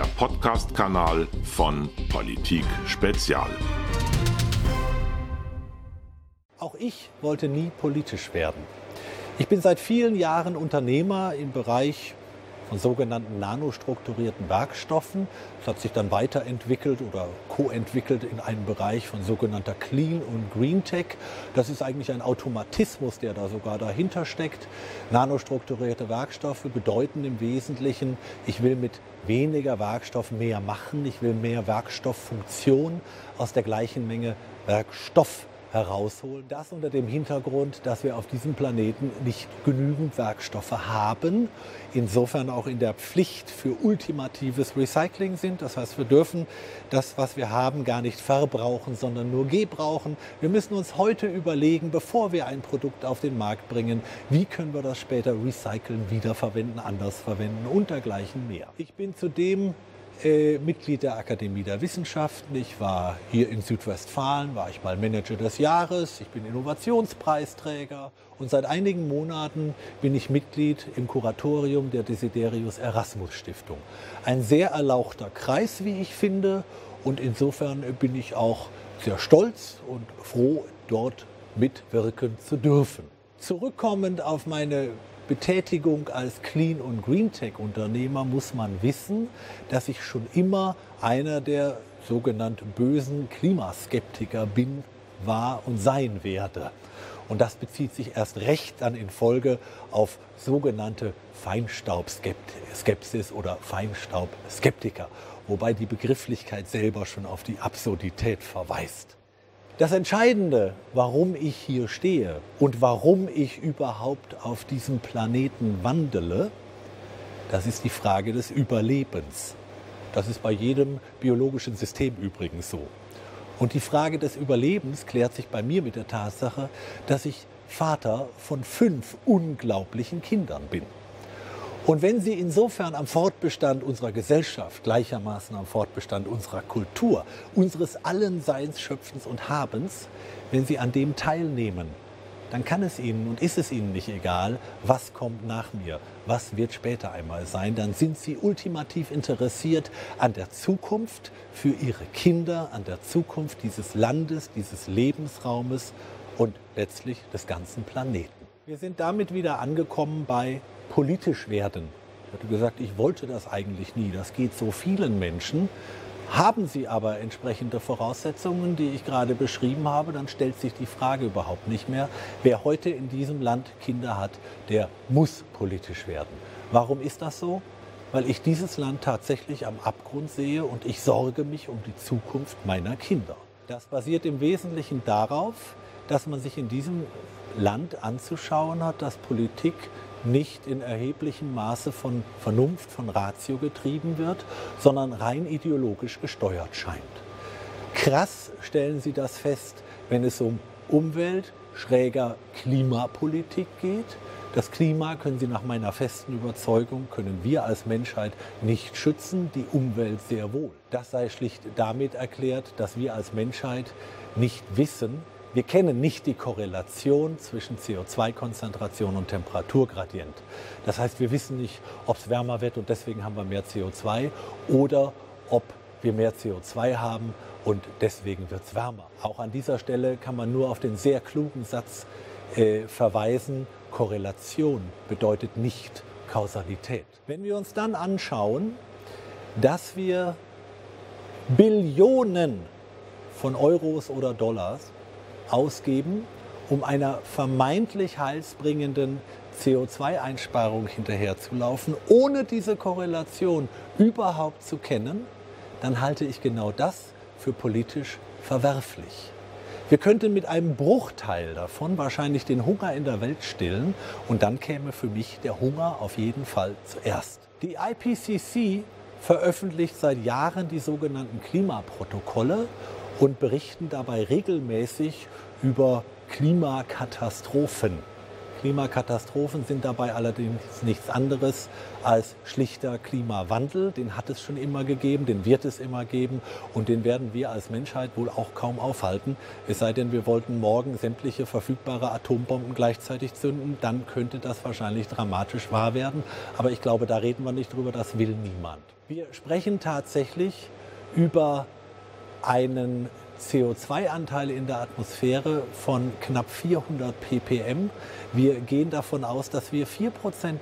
der Podcast-Kanal von Politik Spezial. Auch ich wollte nie politisch werden. Ich bin seit vielen Jahren Unternehmer im Bereich von sogenannten nanostrukturierten Werkstoffen. Das hat sich dann weiterentwickelt oder co-entwickelt in einen Bereich von sogenannter Clean und Green Tech. Das ist eigentlich ein Automatismus, der da sogar dahinter steckt. Nanostrukturierte Werkstoffe bedeuten im Wesentlichen, ich will mit weniger Werkstoff mehr machen, ich will mehr Werkstofffunktion aus der gleichen Menge Werkstoff herausholen. Das unter dem Hintergrund, dass wir auf diesem Planeten nicht genügend Werkstoffe haben, insofern auch in der Pflicht für ultimatives Recycling sind. Das heißt, wir dürfen das, was wir haben, gar nicht verbrauchen, sondern nur gebrauchen. Wir müssen uns heute überlegen, bevor wir ein Produkt auf den Markt bringen, wie können wir das später recyceln, wiederverwenden, anders verwenden und dergleichen mehr. Ich bin zudem äh, Mitglied der Akademie der Wissenschaften. Ich war hier in Südwestfalen, war ich mal Manager des Jahres. Ich bin Innovationspreisträger und seit einigen Monaten bin ich Mitglied im Kuratorium der Desiderius Erasmus Stiftung. Ein sehr erlauchter Kreis, wie ich finde. Und insofern bin ich auch sehr stolz und froh, dort mitwirken zu dürfen. Zurückkommend auf meine Betätigung als Clean- und Green-Tech-Unternehmer muss man wissen, dass ich schon immer einer der sogenannten bösen Klimaskeptiker bin, war und sein werde. Und das bezieht sich erst recht dann in Folge auf sogenannte Feinstaubskepsis oder Feinstaubskeptiker, wobei die Begrifflichkeit selber schon auf die Absurdität verweist. Das Entscheidende, warum ich hier stehe und warum ich überhaupt auf diesem Planeten wandele, das ist die Frage des Überlebens. Das ist bei jedem biologischen System übrigens so. Und die Frage des Überlebens klärt sich bei mir mit der Tatsache, dass ich Vater von fünf unglaublichen Kindern bin. Und wenn Sie insofern am Fortbestand unserer Gesellschaft, gleichermaßen am Fortbestand unserer Kultur, unseres allen Seins, Schöpfens und Habens, wenn Sie an dem teilnehmen, dann kann es Ihnen und ist es Ihnen nicht egal, was kommt nach mir, was wird später einmal sein. Dann sind Sie ultimativ interessiert an der Zukunft für Ihre Kinder, an der Zukunft dieses Landes, dieses Lebensraumes und letztlich des ganzen Planeten. Wir sind damit wieder angekommen bei politisch werden. Ich hatte gesagt, ich wollte das eigentlich nie. Das geht so vielen Menschen. Haben sie aber entsprechende Voraussetzungen, die ich gerade beschrieben habe, dann stellt sich die Frage überhaupt nicht mehr. Wer heute in diesem Land Kinder hat, der muss politisch werden. Warum ist das so? Weil ich dieses Land tatsächlich am Abgrund sehe und ich sorge mich um die Zukunft meiner Kinder. Das basiert im Wesentlichen darauf, dass man sich in diesem Land anzuschauen hat, dass Politik nicht in erheblichem Maße von Vernunft, von Ratio getrieben wird, sondern rein ideologisch gesteuert scheint. Krass stellen Sie das fest, wenn es um Umwelt, schräger Klimapolitik geht. Das Klima können Sie nach meiner festen Überzeugung, können wir als Menschheit nicht schützen, die Umwelt sehr wohl. Das sei schlicht damit erklärt, dass wir als Menschheit nicht wissen, wir kennen nicht die Korrelation zwischen CO2-Konzentration und Temperaturgradient. Das heißt, wir wissen nicht, ob es wärmer wird und deswegen haben wir mehr CO2 oder ob wir mehr CO2 haben und deswegen wird es wärmer. Auch an dieser Stelle kann man nur auf den sehr klugen Satz äh, verweisen, Korrelation bedeutet nicht Kausalität. Wenn wir uns dann anschauen, dass wir Billionen von Euros oder Dollars ausgeben, um einer vermeintlich heilsbringenden CO2-Einsparung hinterherzulaufen, ohne diese Korrelation überhaupt zu kennen, dann halte ich genau das für politisch verwerflich. Wir könnten mit einem Bruchteil davon wahrscheinlich den Hunger in der Welt stillen und dann käme für mich der Hunger auf jeden Fall zuerst. Die IPCC veröffentlicht seit Jahren die sogenannten Klimaprotokolle und berichten dabei regelmäßig über Klimakatastrophen. Klimakatastrophen sind dabei allerdings nichts anderes als schlichter Klimawandel. Den hat es schon immer gegeben, den wird es immer geben und den werden wir als Menschheit wohl auch kaum aufhalten. Es sei denn, wir wollten morgen sämtliche verfügbare Atombomben gleichzeitig zünden, dann könnte das wahrscheinlich dramatisch wahr werden. Aber ich glaube, da reden wir nicht drüber, das will niemand. Wir sprechen tatsächlich über einen CO2-Anteil in der Atmosphäre von knapp 400 ppm. Wir gehen davon aus, dass wir 4%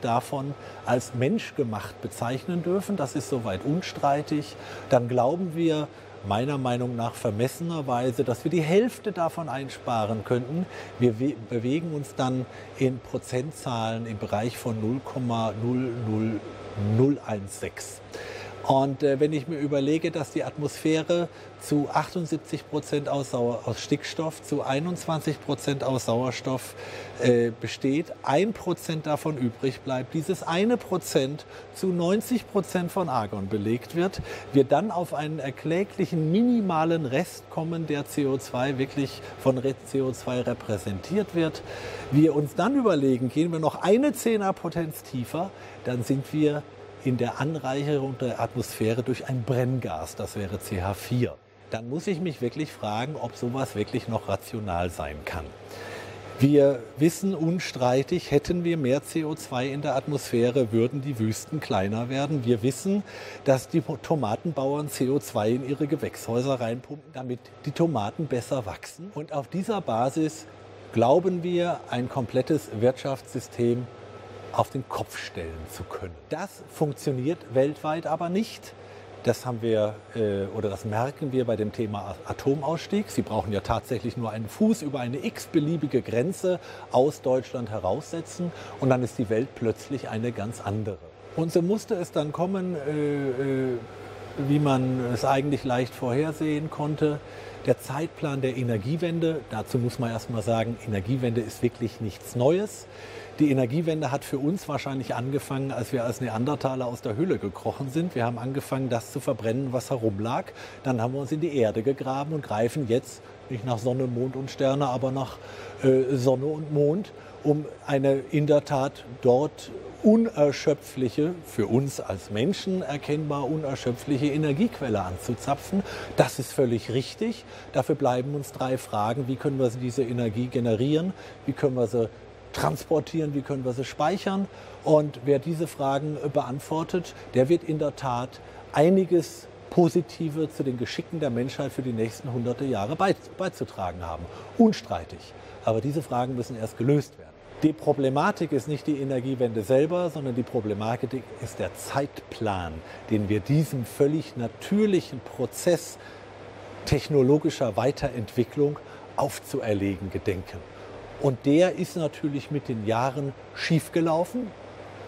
davon als menschgemacht bezeichnen dürfen. Das ist soweit unstreitig. Dann glauben wir, meiner Meinung nach vermessenerweise, dass wir die Hälfte davon einsparen könnten. Wir bewegen uns dann in Prozentzahlen im Bereich von 0,00016. Und äh, wenn ich mir überlege, dass die Atmosphäre zu 78 Prozent aus, aus, Stickstoff, zu 21 Prozent aus Sauerstoff äh, besteht, ein Prozent davon übrig bleibt, dieses eine Prozent zu 90 Prozent von Argon belegt wird, wir dann auf einen erkläglichen minimalen Rest kommen, der CO2 wirklich von CO2 repräsentiert wird. Wir uns dann überlegen, gehen wir noch eine Zehnerpotenz tiefer, dann sind wir in der Anreicherung der Atmosphäre durch ein Brenngas, das wäre CH4. Dann muss ich mich wirklich fragen, ob sowas wirklich noch rational sein kann. Wir wissen unstreitig, hätten wir mehr CO2 in der Atmosphäre, würden die Wüsten kleiner werden. Wir wissen, dass die Tomatenbauern CO2 in ihre Gewächshäuser reinpumpen, damit die Tomaten besser wachsen. Und auf dieser Basis glauben wir, ein komplettes Wirtschaftssystem auf den Kopf stellen zu können. Das funktioniert weltweit aber nicht. Das haben wir äh, oder das merken wir bei dem Thema Atomausstieg. Sie brauchen ja tatsächlich nur einen Fuß über eine x-beliebige Grenze aus Deutschland heraussetzen und dann ist die Welt plötzlich eine ganz andere. Und so musste es dann kommen, äh, äh, wie man es eigentlich leicht vorhersehen konnte. Der Zeitplan der Energiewende, dazu muss man erst mal sagen, Energiewende ist wirklich nichts Neues. Die Energiewende hat für uns wahrscheinlich angefangen, als wir als Neandertaler aus der Höhle gekrochen sind. Wir haben angefangen, das zu verbrennen, was herumlag. Dann haben wir uns in die Erde gegraben und greifen jetzt nicht nach Sonne, Mond und Sterne, aber nach äh, Sonne und Mond, um eine in der Tat dort unerschöpfliche, für uns als Menschen erkennbar unerschöpfliche Energiequelle anzuzapfen. Das ist völlig richtig. Dafür bleiben uns drei Fragen. Wie können wir diese Energie generieren? Wie können wir sie transportieren, wie können wir sie speichern. Und wer diese Fragen äh, beantwortet, der wird in der Tat einiges Positive zu den Geschicken der Menschheit für die nächsten hunderte Jahre beizutragen haben. Unstreitig. Aber diese Fragen müssen erst gelöst werden. Die Problematik ist nicht die Energiewende selber, sondern die Problematik ist der Zeitplan, den wir diesem völlig natürlichen Prozess technologischer Weiterentwicklung aufzuerlegen gedenken. Und der ist natürlich mit den Jahren schiefgelaufen.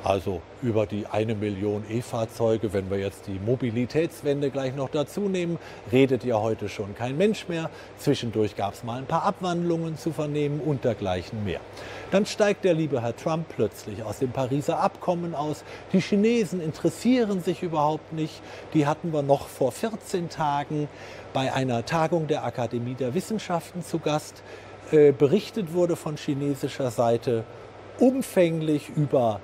Also über die eine Million E-Fahrzeuge, wenn wir jetzt die Mobilitätswende gleich noch dazu nehmen, redet ja heute schon kein Mensch mehr. Zwischendurch gab es mal ein paar Abwandlungen zu vernehmen und dergleichen mehr. Dann steigt der liebe Herr Trump plötzlich aus dem Pariser Abkommen aus. Die Chinesen interessieren sich überhaupt nicht. Die hatten wir noch vor 14 Tagen bei einer Tagung der Akademie der Wissenschaften zu Gast. Äh, berichtet wurde von chinesischer Seite umfänglich über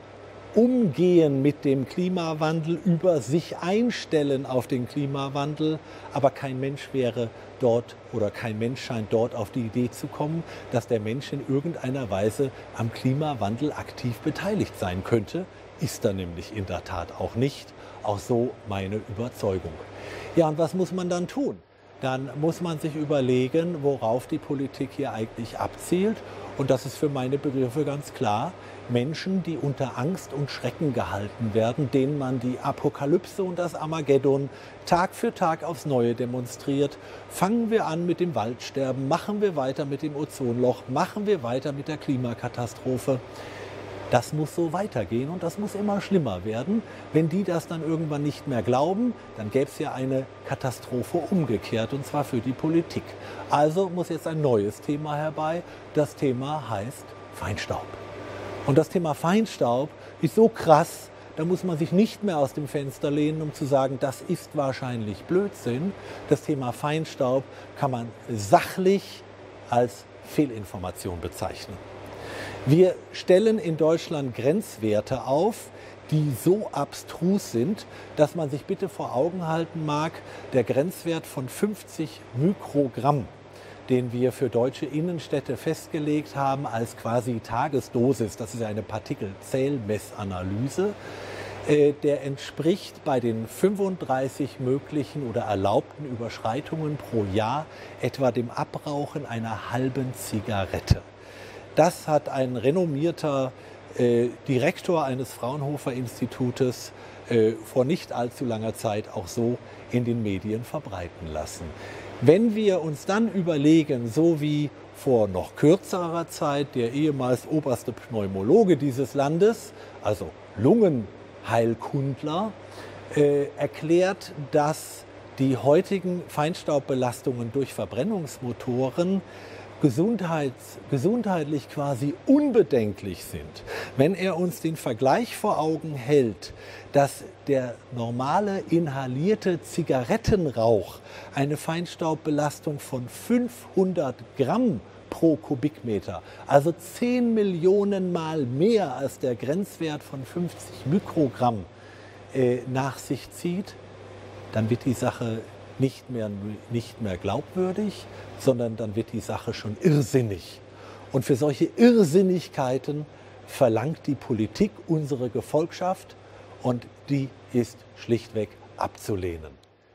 Umgehen mit dem Klimawandel, über sich einstellen auf den Klimawandel, aber kein Mensch wäre dort oder kein Mensch scheint dort auf die Idee zu kommen, dass der Mensch in irgendeiner Weise am Klimawandel aktiv beteiligt sein könnte. Ist er nämlich in der Tat auch nicht. Auch so meine Überzeugung. Ja, und was muss man dann tun? Dann muss man sich überlegen, worauf die Politik hier eigentlich abzielt. Und das ist für meine Begriffe ganz klar. Menschen, die unter Angst und Schrecken gehalten werden, denen man die Apokalypse und das Armageddon Tag für Tag aufs Neue demonstriert. Fangen wir an mit dem Waldsterben, machen wir weiter mit dem Ozonloch, machen wir weiter mit der Klimakatastrophe. Das muss so weitergehen und das muss immer schlimmer werden. Wenn die das dann irgendwann nicht mehr glauben, dann gäbe es ja eine Katastrophe umgekehrt und zwar für die Politik. Also muss jetzt ein neues Thema herbei. Das Thema heißt Feinstaub. Und das Thema Feinstaub ist so krass, da muss man sich nicht mehr aus dem Fenster lehnen, um zu sagen, das ist wahrscheinlich Blödsinn. Das Thema Feinstaub kann man sachlich als Fehlinformation bezeichnen. Wir stellen in Deutschland Grenzwerte auf, die so abstrus sind, dass man sich bitte vor Augen halten mag, der Grenzwert von 50 Mikrogramm, den wir für deutsche Innenstädte festgelegt haben als quasi Tagesdosis, das ist eine Partikelzählmessanalyse, äh, der entspricht bei den 35 möglichen oder erlaubten Überschreitungen pro Jahr etwa dem Abrauchen einer halben Zigarette. Das hat ein renommierter äh, Direktor eines Fraunhofer Institutes äh, vor nicht allzu langer Zeit auch so in den Medien verbreiten lassen. Wenn wir uns dann überlegen, so wie vor noch kürzerer Zeit der ehemals oberste Pneumologe dieses Landes, also Lungenheilkundler, äh, erklärt, dass die heutigen Feinstaubbelastungen durch Verbrennungsmotoren gesundheits, gesundheitlich quasi unbedenklich sind, wenn er uns den Vergleich vor Augen hält, dass der normale inhalierte Zigarettenrauch eine Feinstaubbelastung von 500 Gramm pro Kubikmeter, also 10 Millionen Mal mehr als der Grenzwert von 50 Mikrogramm äh, nach sich zieht, dann wird die Sache nicht mehr, nicht mehr glaubwürdig, sondern dann wird die Sache schon irrsinnig. Und für solche Irrsinnigkeiten verlangt die Politik unsere Gefolgschaft und die ist schlichtweg abzulehnen.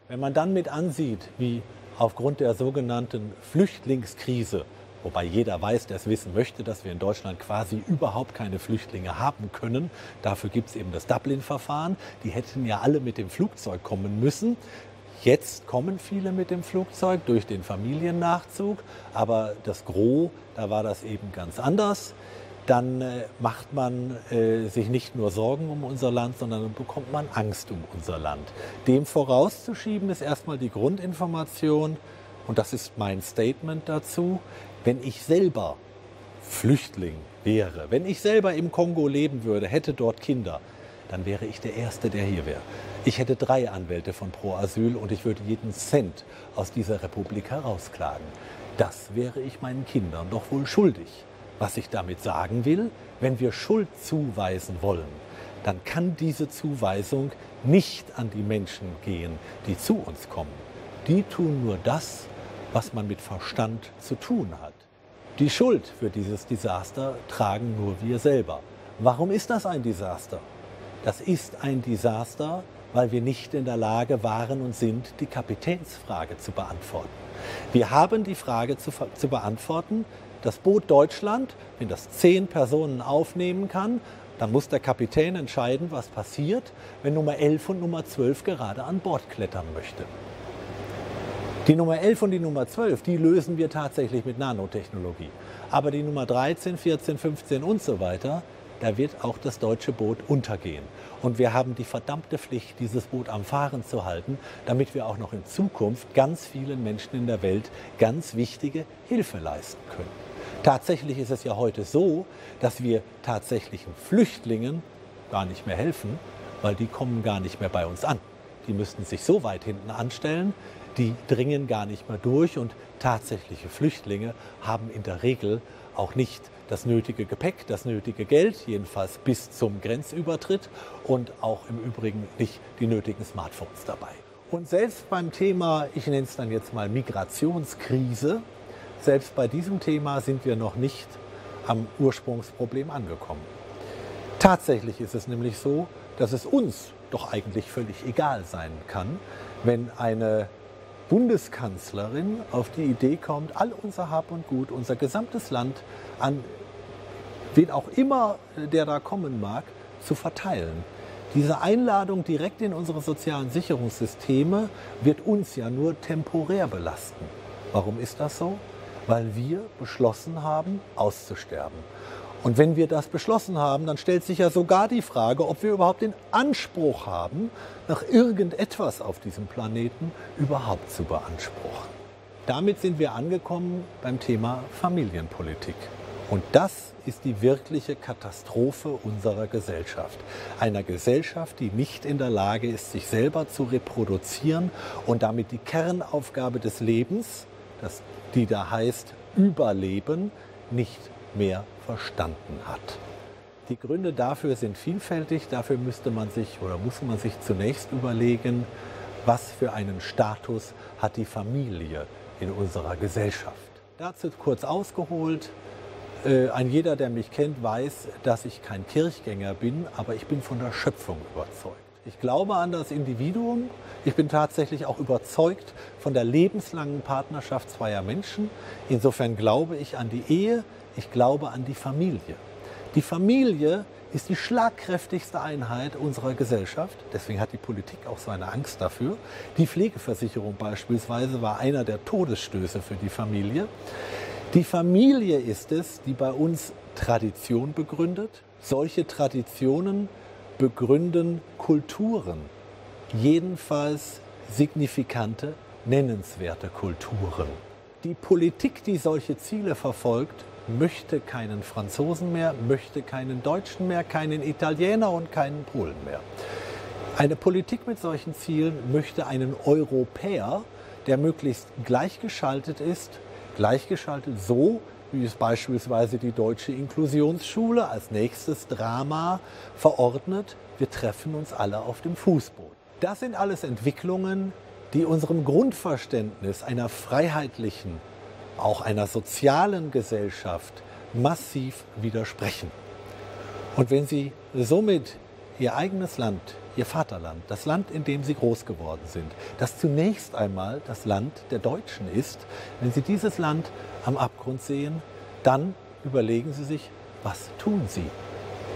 Wenn man dann mit ansieht, wie aufgrund der sogenannten Flüchtlingskrise, wobei jeder weiß, der es wissen möchte, dass wir in Deutschland quasi überhaupt keine Flüchtlinge haben können. Dafür gibt es eben das Dublin-Verfahren. Die hätten ja alle mit dem Flugzeug kommen müssen. Jetzt kommen viele mit dem Flugzeug durch den Familiennachzug, aber das Gros, da war das eben ganz anders. Dann äh, macht man äh, sich nicht nur Sorgen um unser Land, sondern bekommt man Angst um unser Land. Dem vorauszuschieben ist erstmal die Grundinformation, und das ist mein Statement dazu, wenn ich selber Flüchtling wäre, wenn ich selber im Kongo leben würde, hätte dort Kinder, dann wäre ich der Erste, der hier wäre. Ich hätte drei Anwälte von Pro Asyl und ich würde jeden Cent aus dieser Republik herausklagen. Das wäre ich meinen Kindern doch wohl schuldig. Was ich damit sagen will, wenn wir Schuld zuweisen wollen, dann kann diese Zuweisung nicht an die Menschen gehen, die zu uns kommen. Die tun nur das, was man mit Verstand zu tun hat. Die Schuld für dieses Desaster tragen nur wir selber. Warum ist das ein Desaster? Das ist ein Desaster, weil wir nicht in der Lage waren und sind, die Kapitänsfrage zu beantworten. Wir haben die Frage zu, zu beantworten, das Boot Deutschland, wenn das zehn Personen aufnehmen kann, dann muss der Kapitän entscheiden, was passiert, wenn Nummer 11 und Nummer 12 gerade an Bord klettern möchte. Die Nummer 11 und die Nummer 12, die lösen wir tatsächlich mit Nanotechnologie. Aber die Nummer 13, 14, 15 und so weiter, da wird auch das deutsche Boot untergehen. Und wir haben die verdammte Pflicht, dieses Boot am Fahren zu halten, damit wir auch noch in Zukunft ganz vielen Menschen in der Welt ganz wichtige Hilfe leisten können. Tatsächlich ist es ja heute so, dass wir tatsächlichen Flüchtlingen gar nicht mehr helfen, weil die kommen gar nicht mehr bei uns an. Die müssten sich so weit hinten anstellen, die dringen gar nicht mehr durch und tatsächliche Flüchtlinge haben in der Regel auch nicht das nötige Gepäck, das nötige Geld, jedenfalls bis zum Grenzübertritt und auch im Übrigen nicht die nötigen Smartphones dabei. Und selbst beim Thema, ich nenne es dann jetzt mal Migrationskrise, selbst bei diesem Thema sind wir noch nicht am Ursprungsproblem angekommen. Tatsächlich ist es nämlich so, dass es uns doch eigentlich völlig egal sein kann, wenn eine Bundeskanzlerin auf die Idee kommt, all unser Hab und Gut, unser gesamtes Land an wen auch immer äh, der da kommen mag, zu verteilen. Diese Einladung direkt in unsere sozialen Sicherungssysteme wird uns ja nur temporär belasten. Warum ist das so? Weil wir beschlossen haben, auszusterben. Und wenn wir das beschlossen haben, dann stellt sich ja sogar die Frage, ob wir überhaupt den Anspruch haben, nach irgendetwas auf diesem Planeten überhaupt zu beanspruchen. Damit sind wir angekommen beim Thema Familienpolitik. Und das ist die wirkliche Katastrophe unserer Gesellschaft. Einer Gesellschaft, die nicht in der Lage ist, sich selber zu reproduzieren und damit die Kernaufgabe des Lebens, das, die da heißt Überleben, nicht mehr verstanden hat. Die Gründe dafür sind vielfältig. Dafür müsste man sich oder muss man sich zunächst überlegen, was für einen Status hat die Familie in unserer Gesellschaft. Dazu kurz ausgeholt. Äh, ein jeder, der mich kennt, weiß, dass ich kein Kirchgänger bin, aber ich bin von der Schöpfung überzeugt. Ich glaube an das Individuum. Ich bin tatsächlich auch überzeugt von der lebenslangen Partnerschaft zweier Menschen. Insofern glaube ich an die Ehe, ich glaube an die Familie. Die Familie ist die schlagkräftigste Einheit unserer Gesellschaft. Deswegen hat die Politik auch so eine Angst dafür. Die Pflegeversicherung beispielsweise war einer der Todesstöße für die Familie. Die Familie ist es, die bei uns Tradition begründet. Solche Traditionen begründen Kulturen, jedenfalls signifikante, nennenswerte Kulturen. Die Politik, die solche Ziele verfolgt, möchte keinen Franzosen mehr, möchte keinen Deutschen mehr, keinen Italiener und keinen Polen mehr. Eine Politik mit solchen Zielen möchte einen Europäer, der möglichst gleichgeschaltet ist, gleichgeschaltet so, wie es beispielsweise die deutsche Inklusionsschule als nächstes Drama verordnet, wir treffen uns alle auf dem Fußboden. Das sind alles Entwicklungen, die unserem Grundverständnis einer freiheitlichen, auch einer sozialen Gesellschaft massiv widersprechen. Und wenn Sie somit Ihr eigenes Land, Ihr Vaterland, das Land, in dem Sie groß geworden sind, das zunächst einmal das Land der Deutschen ist, wenn Sie dieses Land am Abgrund sehen, dann überlegen Sie sich, was tun Sie?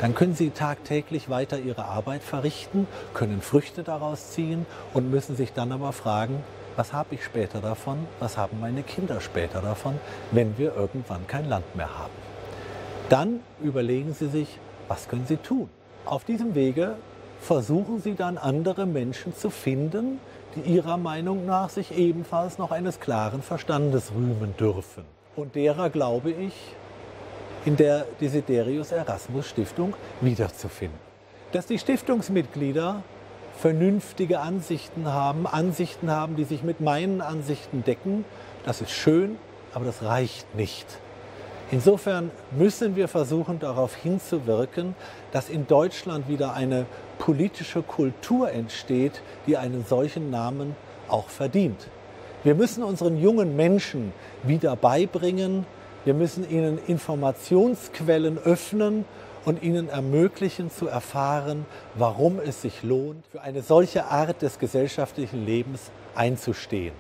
Dann können Sie tagtäglich weiter Ihre Arbeit verrichten, können Früchte daraus ziehen und müssen sich dann aber fragen, was habe ich später davon, was haben meine Kinder später davon, wenn wir irgendwann kein Land mehr haben. Dann überlegen Sie sich, was können Sie tun. Auf diesem Wege versuchen Sie dann andere Menschen zu finden, die Ihrer Meinung nach sich ebenfalls noch eines klaren Verstandes rühmen dürfen. Und derer glaube ich in der Desiderius Erasmus Stiftung wiederzufinden. Dass die Stiftungsmitglieder vernünftige Ansichten haben, Ansichten haben, die sich mit meinen Ansichten decken. Das ist schön, aber das reicht nicht. Insofern müssen wir versuchen, darauf hinzuwirken, dass in Deutschland wieder eine politische Kultur entsteht, die einen solchen Namen auch verdient. Wir müssen unseren jungen Menschen wieder beibringen, wir müssen ihnen Informationsquellen öffnen und ihnen ermöglichen zu erfahren, warum es sich lohnt, für eine solche Art des gesellschaftlichen Lebens einzustehen.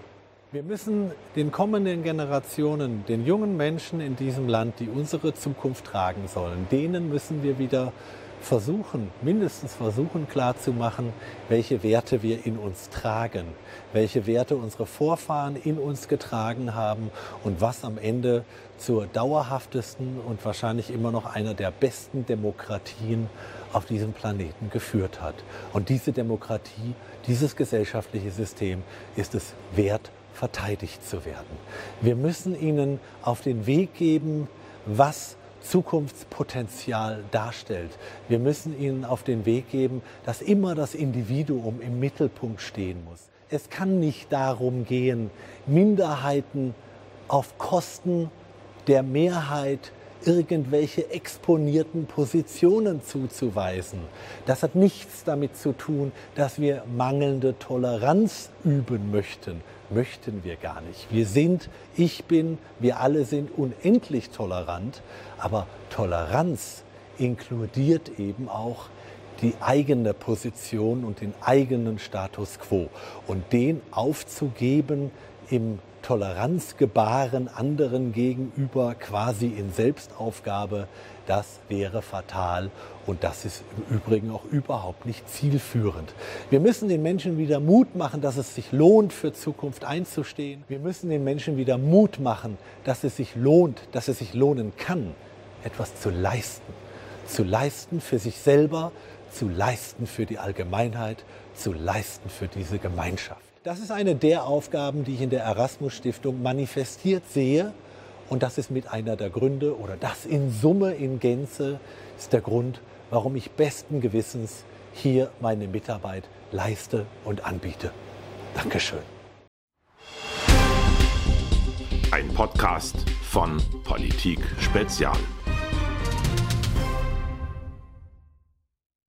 Wir müssen den kommenden Generationen, den jungen Menschen in diesem Land, die unsere Zukunft tragen sollen, denen müssen wir wieder versuchen, mindestens versuchen klarzumachen, welche Werte wir in uns tragen, welche Werte unsere Vorfahren in uns getragen haben und was am Ende zur dauerhaftesten und wahrscheinlich immer noch einer der besten Demokratien auf diesem Planeten geführt hat. Und diese Demokratie, dieses gesellschaftliche System ist es wert, verteidigt zu werden. Wir müssen ihnen auf den Weg geben, was Zukunftspotenzial darstellt. Wir müssen ihnen auf den Weg geben, dass immer das Individuum im Mittelpunkt stehen muss. Es kann nicht darum gehen, Minderheiten auf Kosten der Mehrheit irgendwelche exponierten Positionen zuzuweisen. Das hat nichts damit zu tun, dass wir mangelnde Toleranz üben möchten. Möchten wir gar nicht. Wir sind, ich bin, wir alle sind unendlich tolerant, aber Toleranz inkludiert eben auch die eigene Position und den eigenen Status quo. Und den aufzugeben im Toleranzgebaren anderen gegenüber quasi in Selbstaufgabe, das wäre fatal und das ist im Übrigen auch überhaupt nicht zielführend. Wir müssen den Menschen wieder Mut machen, dass es sich lohnt, für Zukunft einzustehen. Wir müssen den Menschen wieder Mut machen, dass es sich lohnt, dass es sich lohnen kann, etwas zu leisten. Zu leisten für sich selber, zu leisten für die Allgemeinheit, zu leisten für diese Gemeinschaft. Das ist eine der Aufgaben, die ich in der Erasmus Stiftung manifestiert sehe. Und das ist mit einer der Gründe oder das in Summe, in Gänze ist der Grund, warum ich besten Gewissens hier meine Mitarbeit leiste und anbiete. Dankeschön. Ein Podcast von Politik Spezial.